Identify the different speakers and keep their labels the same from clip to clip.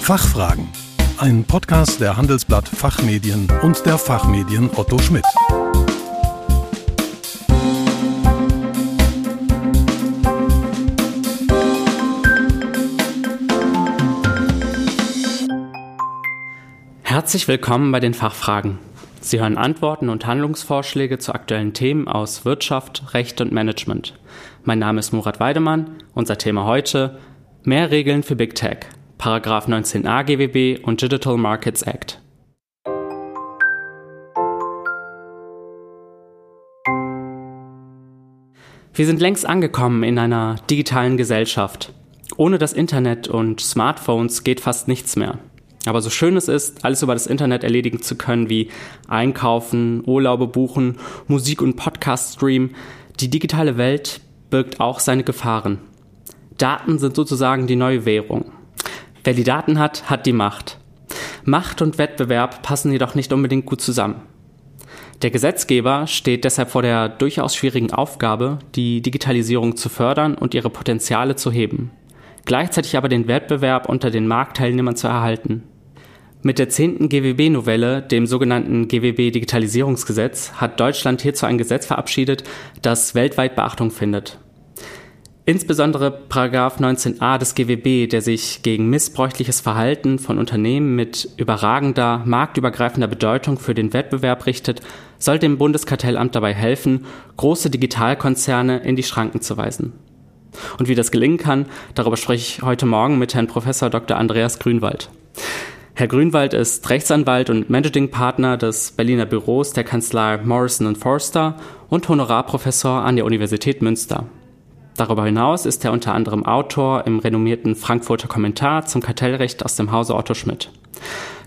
Speaker 1: Fachfragen. Ein Podcast der Handelsblatt Fachmedien und der Fachmedien Otto Schmidt.
Speaker 2: Herzlich willkommen bei den Fachfragen. Sie hören Antworten und Handlungsvorschläge zu aktuellen Themen aus Wirtschaft, Recht und Management. Mein Name ist Murat Weidemann. Unser Thema heute Mehr Regeln für Big Tech, Paragraph 19a GWB und Digital Markets Act. Wir sind längst angekommen in einer digitalen Gesellschaft. Ohne das Internet und Smartphones geht fast nichts mehr. Aber so schön es ist, alles über das Internet erledigen zu können, wie einkaufen, Urlaube buchen, Musik und Podcast streamen, die digitale Welt birgt auch seine Gefahren. Daten sind sozusagen die neue Währung. Wer die Daten hat, hat die Macht. Macht und Wettbewerb passen jedoch nicht unbedingt gut zusammen. Der Gesetzgeber steht deshalb vor der durchaus schwierigen Aufgabe, die Digitalisierung zu fördern und ihre Potenziale zu heben gleichzeitig aber den Wettbewerb unter den Marktteilnehmern zu erhalten. Mit der zehnten GWB-Novelle, dem sogenannten GWB-Digitalisierungsgesetz, hat Deutschland hierzu ein Gesetz verabschiedet, das weltweit Beachtung findet. Insbesondere Paragraph 19a des GWB, der sich gegen missbräuchliches Verhalten von Unternehmen mit überragender, marktübergreifender Bedeutung für den Wettbewerb richtet, soll dem Bundeskartellamt dabei helfen, große Digitalkonzerne in die Schranken zu weisen. Und wie das gelingen kann, darüber spreche ich heute Morgen mit Herrn Professor Dr. Andreas Grünwald. Herr Grünwald ist Rechtsanwalt und Managing Partner des Berliner Büros der Kanzlei Morrison Forster und Honorarprofessor an der Universität Münster. Darüber hinaus ist er unter anderem Autor im renommierten Frankfurter Kommentar zum Kartellrecht aus dem Hause Otto Schmidt.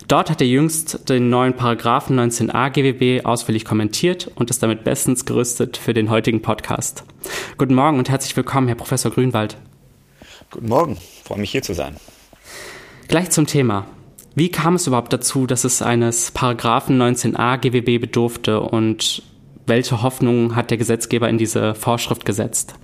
Speaker 2: Dort hat er jüngst den neuen Paragraphen 19a GWB ausführlich kommentiert und ist damit bestens gerüstet für den heutigen Podcast. Guten Morgen und herzlich willkommen, Herr Professor Grünwald.
Speaker 3: Guten Morgen, freue mich hier zu sein.
Speaker 2: Gleich zum Thema. Wie kam es überhaupt dazu, dass es eines Paragraphen 19a GWB bedurfte und welche Hoffnungen hat der Gesetzgeber in diese Vorschrift gesetzt?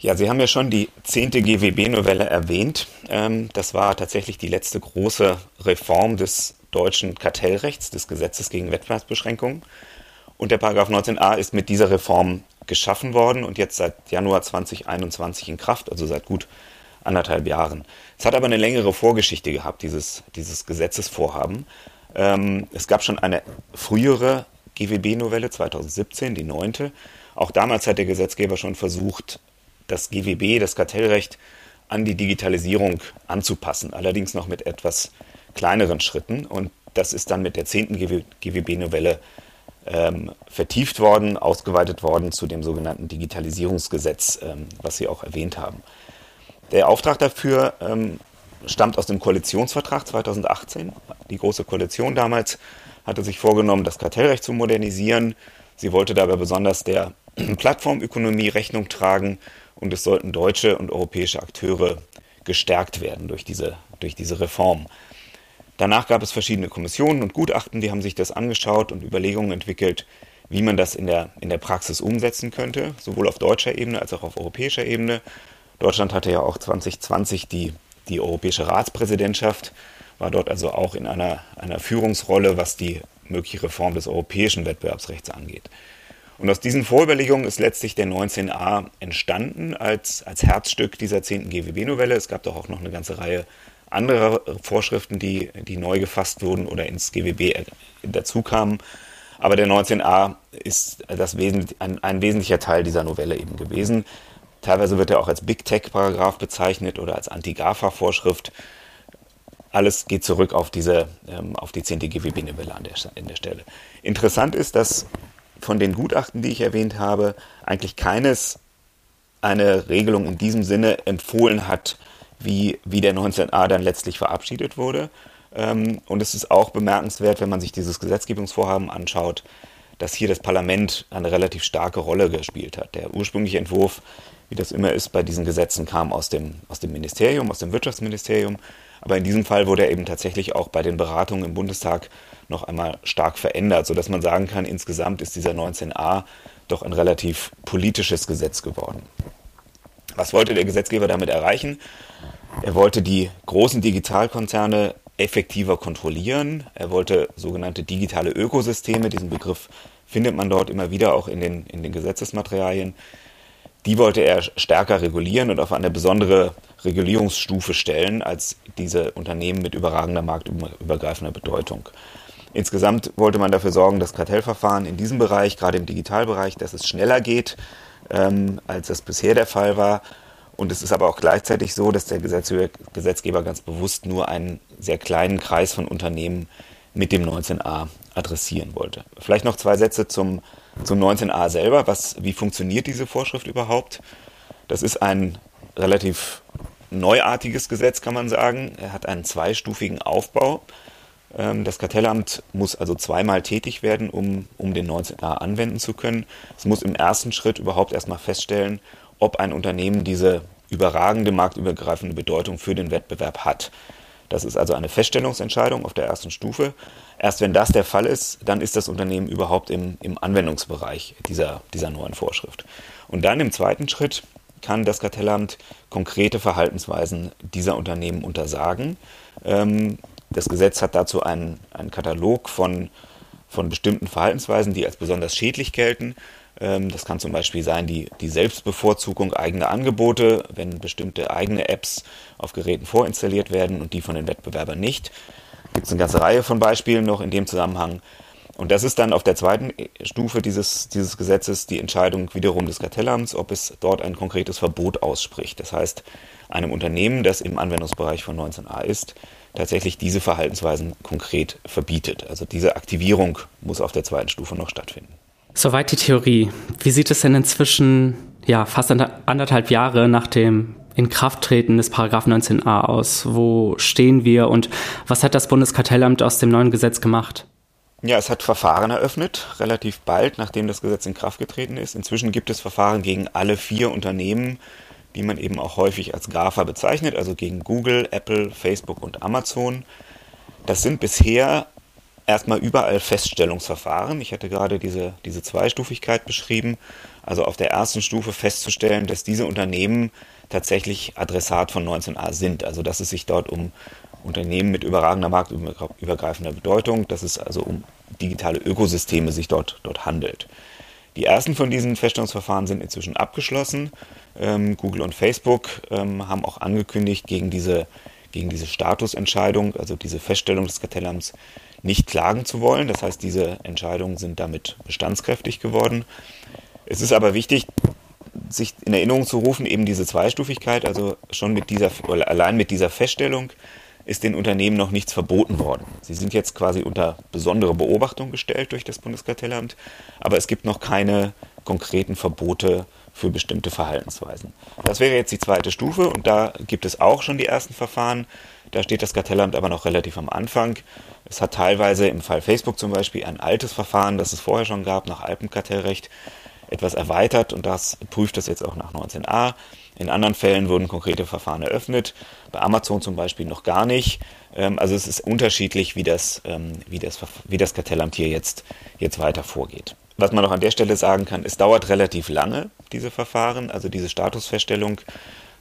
Speaker 3: Ja, Sie haben ja schon die zehnte GWB-Novelle erwähnt. Ähm, das war tatsächlich die letzte große Reform des deutschen Kartellrechts, des Gesetzes gegen Wettbewerbsbeschränkungen. Und der Paragraph 19a ist mit dieser Reform geschaffen worden und jetzt seit Januar 2021 in Kraft, also seit gut anderthalb Jahren. Es hat aber eine längere Vorgeschichte gehabt, dieses, dieses Gesetzesvorhaben. Ähm, es gab schon eine frühere GWB-Novelle 2017, die neunte. Auch damals hat der Gesetzgeber schon versucht, das GWB, das Kartellrecht, an die Digitalisierung anzupassen, allerdings noch mit etwas kleineren Schritten. Und das ist dann mit der zehnten GWB-Novelle ähm, vertieft worden, ausgeweitet worden zu dem sogenannten Digitalisierungsgesetz, ähm, was Sie auch erwähnt haben. Der Auftrag dafür ähm, stammt aus dem Koalitionsvertrag 2018. Die Große Koalition damals hatte sich vorgenommen, das Kartellrecht zu modernisieren. Sie wollte dabei besonders der Plattformökonomie Rechnung tragen und es sollten deutsche und europäische Akteure gestärkt werden durch diese, durch diese Reform. Danach gab es verschiedene Kommissionen und Gutachten, die haben sich das angeschaut und Überlegungen entwickelt, wie man das in der, in der Praxis umsetzen könnte, sowohl auf deutscher Ebene als auch auf europäischer Ebene. Deutschland hatte ja auch 2020 die, die europäische Ratspräsidentschaft, war dort also auch in einer, einer Führungsrolle, was die mögliche Reform des europäischen Wettbewerbsrechts angeht. Und aus diesen Vorüberlegungen ist letztlich der 19a entstanden als, als Herzstück dieser 10. GWB-Novelle. Es gab doch auch noch eine ganze Reihe anderer Vorschriften, die, die neu gefasst wurden oder ins GWB dazukamen. Aber der 19a ist das ein, ein wesentlicher Teil dieser Novelle eben gewesen. Teilweise wird er auch als Big Tech-Paragraph bezeichnet oder als Anti-GAFA-Vorschrift. Alles geht zurück auf, diese, ähm, auf die 10. GWB-Novelle an der, an der Stelle. Interessant ist, dass von den Gutachten, die ich erwähnt habe, eigentlich keines eine Regelung in diesem Sinne empfohlen hat, wie, wie der 19a dann letztlich verabschiedet wurde. Ähm, und es ist auch bemerkenswert, wenn man sich dieses Gesetzgebungsvorhaben anschaut, dass hier das Parlament eine relativ starke Rolle gespielt hat. Der ursprüngliche Entwurf, wie das immer ist bei diesen Gesetzen, kam aus dem, aus dem Ministerium, aus dem Wirtschaftsministerium. Aber in diesem Fall wurde er eben tatsächlich auch bei den Beratungen im Bundestag noch einmal stark verändert, sodass man sagen kann, insgesamt ist dieser 19a doch ein relativ politisches Gesetz geworden. Was wollte der Gesetzgeber damit erreichen? Er wollte die großen Digitalkonzerne effektiver kontrollieren. Er wollte sogenannte digitale Ökosysteme, diesen Begriff findet man dort immer wieder auch in den, in den Gesetzesmaterialien. Die wollte er stärker regulieren und auf eine besondere Regulierungsstufe stellen als diese Unternehmen mit überragender marktübergreifender Bedeutung. Insgesamt wollte man dafür sorgen, dass Kartellverfahren in diesem Bereich, gerade im Digitalbereich, dass es schneller geht, ähm, als das bisher der Fall war. Und es ist aber auch gleichzeitig so, dass der Gesetzgeber ganz bewusst nur einen sehr kleinen Kreis von Unternehmen mit dem 19a adressieren wollte. Vielleicht noch zwei Sätze zum, zum 19a selber. Was, wie funktioniert diese Vorschrift überhaupt? Das ist ein relativ neuartiges Gesetz, kann man sagen. Er hat einen zweistufigen Aufbau. Ähm, das Kartellamt muss also zweimal tätig werden, um, um den 19a anwenden zu können. Es muss im ersten Schritt überhaupt erstmal feststellen, ob ein Unternehmen diese überragende marktübergreifende Bedeutung für den Wettbewerb hat. Das ist also eine Feststellungsentscheidung auf der ersten Stufe. Erst wenn das der Fall ist, dann ist das Unternehmen überhaupt im, im Anwendungsbereich dieser, dieser neuen Vorschrift. Und dann im zweiten Schritt kann das Kartellamt konkrete Verhaltensweisen dieser Unternehmen untersagen. Ähm, das Gesetz hat dazu einen, einen Katalog von, von bestimmten Verhaltensweisen, die als besonders schädlich gelten. Ähm, das kann zum Beispiel sein die, die Selbstbevorzugung eigener Angebote, wenn bestimmte eigene Apps auf Geräten vorinstalliert werden und die von den Wettbewerbern nicht. Gibt es eine ganze Reihe von Beispielen noch in dem Zusammenhang. Und das ist dann auf der zweiten Stufe dieses, dieses Gesetzes die Entscheidung wiederum des Kartellamts, ob es dort ein konkretes Verbot ausspricht. Das heißt, einem Unternehmen, das im Anwendungsbereich von 19a ist, tatsächlich diese Verhaltensweisen konkret verbietet. Also diese Aktivierung muss auf der zweiten Stufe noch stattfinden.
Speaker 2: Soweit die Theorie. Wie sieht es denn inzwischen, ja, fast anderthalb Jahre nach dem Inkrafttreten des Paragraph 19a aus? Wo stehen wir und was hat das Bundeskartellamt aus dem neuen Gesetz gemacht?
Speaker 3: Ja, es hat Verfahren eröffnet, relativ bald, nachdem das Gesetz in Kraft getreten ist. Inzwischen gibt es Verfahren gegen alle vier Unternehmen, die man eben auch häufig als GAFA bezeichnet, also gegen Google, Apple, Facebook und Amazon. Das sind bisher erstmal überall Feststellungsverfahren. Ich hatte gerade diese, diese Zweistufigkeit beschrieben. Also auf der ersten Stufe festzustellen, dass diese Unternehmen tatsächlich Adressat von 19a sind. Also dass es sich dort um Unternehmen mit überragender marktübergreifender Bedeutung, dass es also um digitale Ökosysteme sich dort, dort handelt. Die ersten von diesen Feststellungsverfahren sind inzwischen abgeschlossen. Ähm, Google und Facebook ähm, haben auch angekündigt, gegen diese, gegen diese Statusentscheidung, also diese Feststellung des Kartellamts, nicht klagen zu wollen. Das heißt, diese Entscheidungen sind damit bestandskräftig geworden. Es ist aber wichtig, sich in Erinnerung zu rufen, eben diese Zweistufigkeit, also schon mit dieser, allein mit dieser Feststellung ist den Unternehmen noch nichts verboten worden. Sie sind jetzt quasi unter besondere Beobachtung gestellt durch das Bundeskartellamt, aber es gibt noch keine konkreten Verbote für bestimmte Verhaltensweisen. Das wäre jetzt die zweite Stufe und da gibt es auch schon die ersten Verfahren. Da steht das Kartellamt aber noch relativ am Anfang. Es hat teilweise im Fall Facebook zum Beispiel ein altes Verfahren, das es vorher schon gab, nach Alpenkartellrecht, etwas erweitert und das prüft das jetzt auch nach 19a. In anderen Fällen wurden konkrete Verfahren eröffnet, bei Amazon zum Beispiel noch gar nicht. Ähm, also es ist unterschiedlich, wie das, ähm, wie das, wie das Kartellamt hier jetzt, jetzt weiter vorgeht. Was man noch an der Stelle sagen kann, es dauert relativ lange, diese Verfahren, also diese Statusfeststellung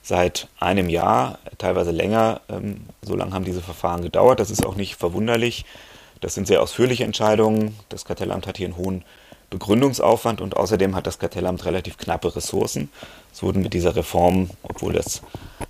Speaker 3: seit einem Jahr, teilweise länger. Ähm, so lange haben diese Verfahren gedauert. Das ist auch nicht verwunderlich. Das sind sehr ausführliche Entscheidungen. Das Kartellamt hat hier einen hohen Begründungsaufwand und außerdem hat das Kartellamt relativ knappe Ressourcen. Es wurden mit dieser Reform, obwohl das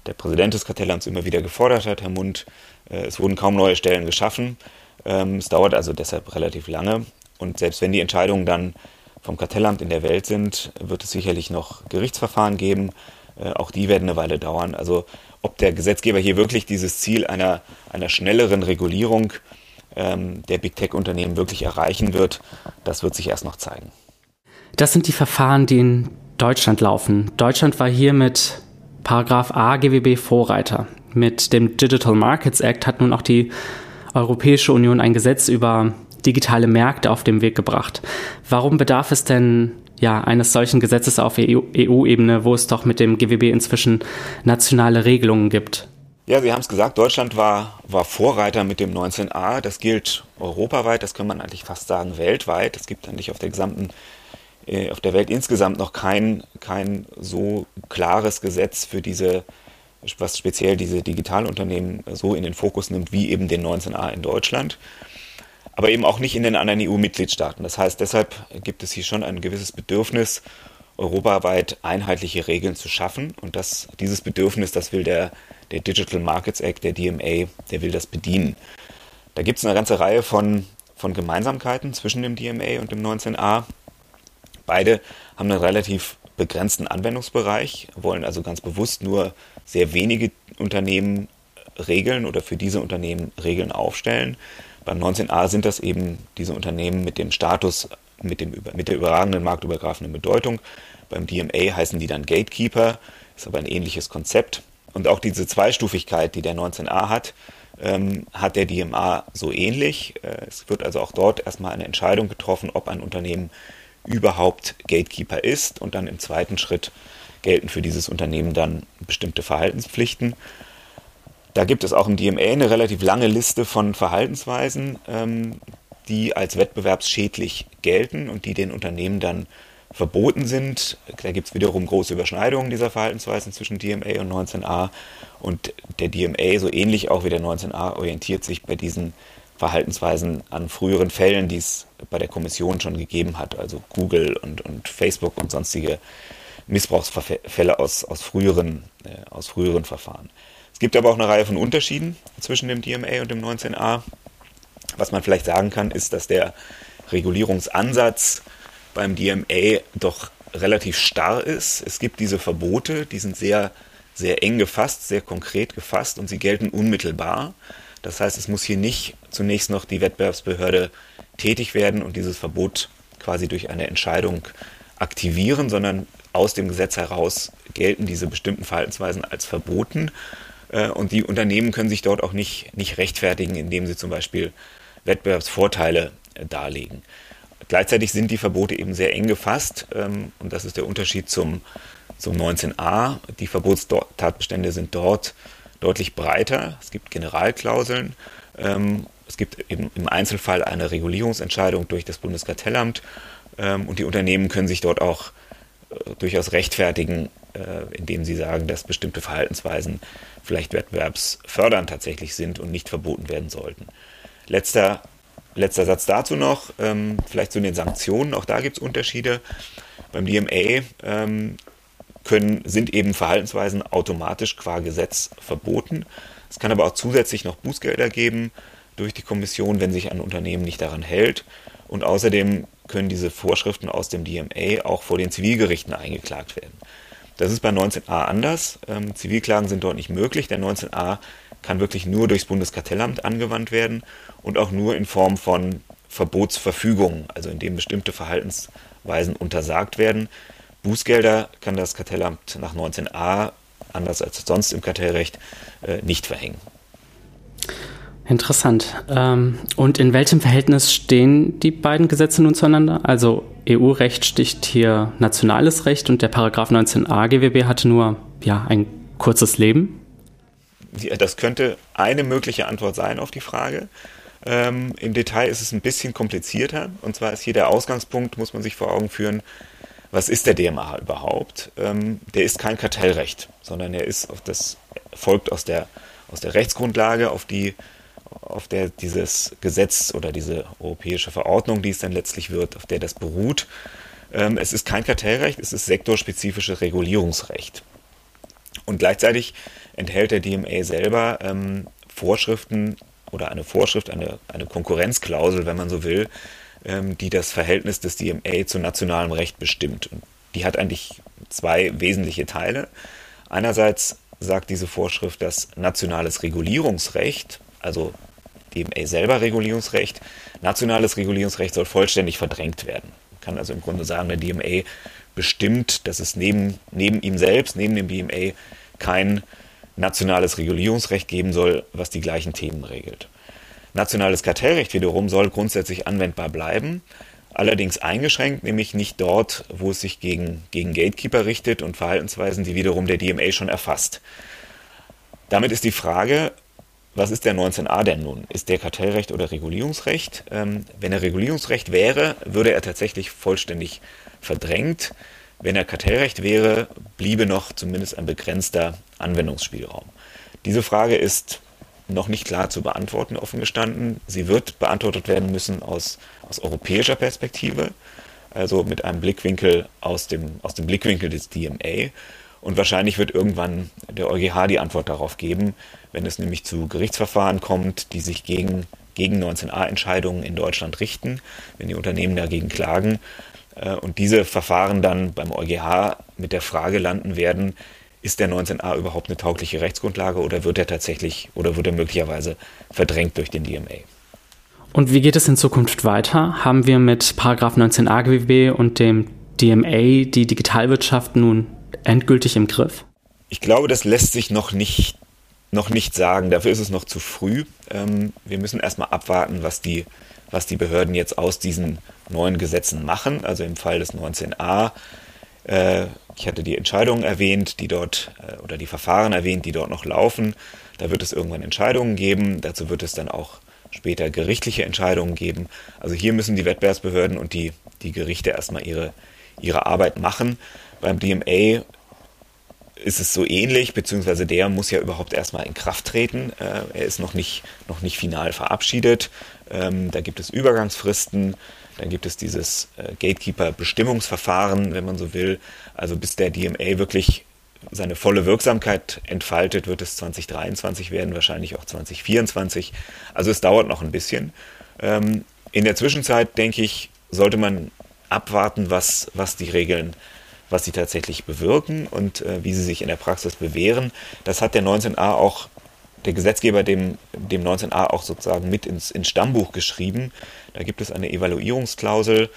Speaker 3: der Präsident des Kartellamts immer wieder gefordert hat, Herr Mund, äh, es wurden kaum neue Stellen geschaffen. Ähm, es dauert also deshalb relativ lange. Und selbst wenn die Entscheidungen dann vom Kartellamt in der Welt sind, wird es sicherlich noch Gerichtsverfahren geben. Äh, auch die werden eine Weile dauern. Also ob der Gesetzgeber hier wirklich dieses Ziel einer, einer schnelleren Regulierung ähm, der Big Tech-Unternehmen wirklich erreichen wird, das wird sich erst noch zeigen.
Speaker 2: Das sind die Verfahren, die in Deutschland laufen. Deutschland war hier mit Paragraph A GWB Vorreiter. Mit dem Digital Markets Act hat nun auch die Europäische Union ein Gesetz über digitale Märkte auf den Weg gebracht. Warum bedarf es denn ja, eines solchen Gesetzes auf EU-Ebene, e wo es doch mit dem GWB inzwischen nationale Regelungen gibt?
Speaker 3: Ja, Sie haben es gesagt, Deutschland war, war Vorreiter mit dem 19a. Das gilt europaweit, das kann man eigentlich fast sagen weltweit. Es gibt eigentlich auf der gesamten äh, auf der Welt insgesamt noch kein, kein so klares Gesetz für diese, was speziell diese Digitalunternehmen so in den Fokus nimmt, wie eben den 19a in Deutschland, aber eben auch nicht in den anderen EU-Mitgliedstaaten. Das heißt, deshalb gibt es hier schon ein gewisses Bedürfnis, europaweit einheitliche Regeln zu schaffen. Und das, dieses Bedürfnis, das will der, der Digital Markets Act, der DMA, der will das bedienen. Da gibt es eine ganze Reihe von, von Gemeinsamkeiten zwischen dem DMA und dem 19a. Beide haben einen relativ begrenzten Anwendungsbereich, wollen also ganz bewusst nur sehr wenige Unternehmen regeln oder für diese Unternehmen Regeln aufstellen. Beim 19a sind das eben diese Unternehmen mit dem Status, mit, dem, mit der überragenden marktübergreifenden Bedeutung. Beim DMA heißen die dann Gatekeeper, ist aber ein ähnliches Konzept. Und auch diese Zweistufigkeit, die der 19a hat, ähm, hat der DMA so ähnlich. Äh, es wird also auch dort erstmal eine Entscheidung getroffen, ob ein Unternehmen überhaupt Gatekeeper ist und dann im zweiten Schritt gelten für dieses Unternehmen dann bestimmte Verhaltenspflichten. Da gibt es auch im DMA eine relativ lange Liste von Verhaltensweisen, ähm, die als wettbewerbsschädlich gelten und die den Unternehmen dann verboten sind. Da gibt es wiederum große Überschneidungen dieser Verhaltensweisen zwischen DMA und 19a. Und der DMA, so ähnlich auch wie der 19a, orientiert sich bei diesen Verhaltensweisen an früheren Fällen, die es bei der Kommission schon gegeben hat, also Google und, und Facebook und sonstige Missbrauchsfälle aus, aus, früheren, äh, aus früheren Verfahren. Es gibt aber auch eine Reihe von Unterschieden zwischen dem DMA und dem 19a. Was man vielleicht sagen kann, ist, dass der Regulierungsansatz beim DMA doch relativ starr ist. Es gibt diese Verbote, die sind sehr, sehr eng gefasst, sehr konkret gefasst und sie gelten unmittelbar. Das heißt, es muss hier nicht zunächst noch die Wettbewerbsbehörde tätig werden und dieses Verbot quasi durch eine Entscheidung aktivieren, sondern aus dem Gesetz heraus gelten diese bestimmten Verhaltensweisen als verboten. Äh, und die Unternehmen können sich dort auch nicht, nicht rechtfertigen, indem sie zum Beispiel Wettbewerbsvorteile äh, darlegen. Gleichzeitig sind die Verbote eben sehr eng gefasst ähm, und das ist der Unterschied zum, zum 19a. Die Verbotstatbestände sind dort deutlich breiter. Es gibt Generalklauseln. Ähm, es gibt eben im Einzelfall eine Regulierungsentscheidung durch das Bundeskartellamt ähm, und die Unternehmen können sich dort auch äh, durchaus rechtfertigen, indem sie sagen, dass bestimmte Verhaltensweisen vielleicht wettbewerbsfördernd tatsächlich sind und nicht verboten werden sollten. Letzter, letzter Satz dazu noch, ähm, vielleicht zu den Sanktionen, auch da gibt es Unterschiede. Beim DMA ähm, können, sind eben Verhaltensweisen automatisch qua Gesetz verboten. Es kann aber auch zusätzlich noch Bußgelder geben durch die Kommission, wenn sich ein Unternehmen nicht daran hält. Und außerdem können diese Vorschriften aus dem DMA auch vor den Zivilgerichten eingeklagt werden. Das ist bei 19a anders. Ähm, Zivilklagen sind dort nicht möglich. Der 19a kann wirklich nur durchs Bundeskartellamt angewandt werden und auch nur in Form von Verbotsverfügungen, also indem bestimmte Verhaltensweisen untersagt werden. Bußgelder kann das Kartellamt nach 19a, anders als sonst im Kartellrecht, äh, nicht verhängen.
Speaker 2: Interessant. Ähm, und in welchem Verhältnis stehen die beiden Gesetze nun zueinander? Also EU-Recht sticht hier nationales Recht und der Paragraph 19a GWB hatte nur ja, ein kurzes Leben.
Speaker 3: Das könnte eine mögliche Antwort sein auf die Frage. Ähm, Im Detail ist es ein bisschen komplizierter. Und zwar ist hier der Ausgangspunkt, muss man sich vor Augen führen, was ist der DMA überhaupt? Ähm, der ist kein Kartellrecht, sondern er ist auf das, folgt aus der, aus der Rechtsgrundlage, auf die auf der dieses Gesetz oder diese europäische Verordnung, die es dann letztlich wird, auf der das beruht. Ähm, es ist kein Kartellrecht, es ist sektorspezifisches Regulierungsrecht. Und gleichzeitig enthält der DMA selber ähm, Vorschriften oder eine Vorschrift, eine, eine Konkurrenzklausel, wenn man so will, ähm, die das Verhältnis des DMA zu nationalem Recht bestimmt. Und die hat eigentlich zwei wesentliche Teile. Einerseits sagt diese Vorschrift, dass nationales Regulierungsrecht, also DMA selber Regulierungsrecht, nationales Regulierungsrecht soll vollständig verdrängt werden. Man kann also im Grunde sagen, der DMA bestimmt, dass es neben, neben ihm selbst, neben dem DMA, kein nationales Regulierungsrecht geben soll, was die gleichen Themen regelt. Nationales Kartellrecht wiederum soll grundsätzlich anwendbar bleiben, allerdings eingeschränkt, nämlich nicht dort, wo es sich gegen, gegen Gatekeeper richtet und Verhaltensweisen, die wiederum der DMA schon erfasst. Damit ist die Frage, was ist der 19a denn nun? Ist der Kartellrecht oder Regulierungsrecht? Ähm, wenn er Regulierungsrecht wäre, würde er tatsächlich vollständig verdrängt. Wenn er Kartellrecht wäre, bliebe noch zumindest ein begrenzter Anwendungsspielraum. Diese Frage ist noch nicht klar zu beantworten, offen gestanden. Sie wird beantwortet werden müssen aus, aus europäischer Perspektive, also mit einem Blickwinkel aus dem, aus dem Blickwinkel des DMA. Und wahrscheinlich wird irgendwann der EuGH die Antwort darauf geben, wenn es nämlich zu Gerichtsverfahren kommt, die sich gegen, gegen 19a-Entscheidungen in Deutschland richten, wenn die Unternehmen dagegen klagen. Äh, und diese Verfahren dann beim EuGH mit der Frage landen werden, ist der 19a überhaupt eine taugliche Rechtsgrundlage oder wird er tatsächlich oder wird er möglicherweise verdrängt durch den DMA?
Speaker 2: Und wie geht es in Zukunft weiter? Haben wir mit Paragraph 19a GWB und dem DMA die Digitalwirtschaft nun endgültig im Griff?
Speaker 3: Ich glaube, das lässt sich noch nicht, noch nicht sagen. Dafür ist es noch zu früh. Ähm, wir müssen erstmal abwarten, was die, was die Behörden jetzt aus diesen neuen Gesetzen machen. Also im Fall des 19a. Äh, ich hatte die Entscheidungen erwähnt, die dort, äh, oder die Verfahren erwähnt, die dort noch laufen. Da wird es irgendwann Entscheidungen geben. Dazu wird es dann auch später gerichtliche Entscheidungen geben. Also hier müssen die Wettbewerbsbehörden und die, die Gerichte erstmal ihre, ihre Arbeit machen. Beim DMA ist es so ähnlich, beziehungsweise der muss ja überhaupt erstmal in Kraft treten. Äh, er ist noch nicht, noch nicht final verabschiedet. Ähm, da gibt es Übergangsfristen, dann gibt es dieses äh, Gatekeeper-Bestimmungsverfahren, wenn man so will. Also bis der DMA wirklich seine volle Wirksamkeit entfaltet, wird es 2023 werden, wahrscheinlich auch 2024. Also es dauert noch ein bisschen. Ähm, in der Zwischenzeit, denke ich, sollte man abwarten, was, was die Regeln, was sie tatsächlich bewirken und äh, wie sie sich in der Praxis bewähren. Das hat der 19a auch, der Gesetzgeber dem, dem 19a auch sozusagen mit ins, ins Stammbuch geschrieben. Da gibt es eine Evaluierungsklausel,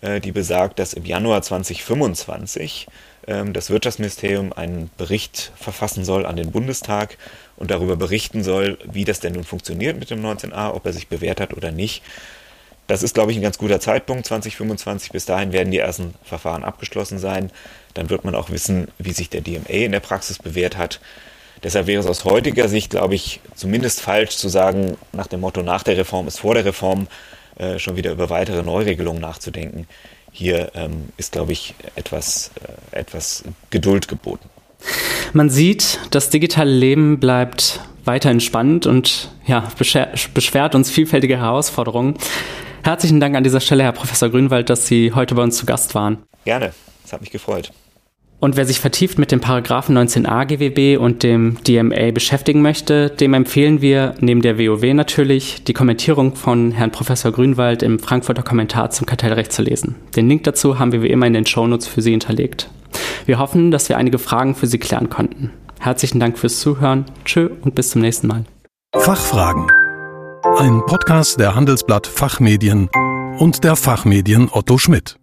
Speaker 3: äh, die besagt, dass im Januar 2025 ähm, das Wirtschaftsministerium einen Bericht verfassen soll an den Bundestag und darüber berichten soll, wie das denn nun funktioniert mit dem 19a, ob er sich bewährt hat oder nicht. Das ist, glaube ich, ein ganz guter Zeitpunkt, 2025. Bis dahin werden die ersten Verfahren abgeschlossen sein. Dann wird man auch wissen, wie sich der DMA in der Praxis bewährt hat. Deshalb wäre es aus heutiger Sicht, glaube ich, zumindest falsch zu sagen, nach dem Motto, nach der Reform ist vor der Reform, äh, schon wieder über weitere Neuregelungen nachzudenken. Hier ähm, ist, glaube ich, etwas, äh, etwas Geduld geboten.
Speaker 2: Man sieht, das digitale Leben bleibt weiterhin spannend und ja, beschwert uns vielfältige Herausforderungen. Herzlichen Dank an dieser Stelle, Herr Professor Grünwald, dass Sie heute bei uns zu Gast waren.
Speaker 3: Gerne, es hat mich gefreut.
Speaker 2: Und wer sich vertieft mit dem Paragraphen 19a GWB und dem DMA beschäftigen möchte, dem empfehlen wir neben der WoW natürlich die Kommentierung von Herrn Professor Grünwald im Frankfurter Kommentar zum Kartellrecht zu lesen. Den Link dazu haben wir wie immer in den Shownotes für Sie hinterlegt. Wir hoffen, dass wir einige Fragen für Sie klären konnten. Herzlichen Dank fürs Zuhören. Tschö und bis zum nächsten Mal.
Speaker 1: Fachfragen. Ein Podcast der Handelsblatt Fachmedien und der Fachmedien Otto Schmidt.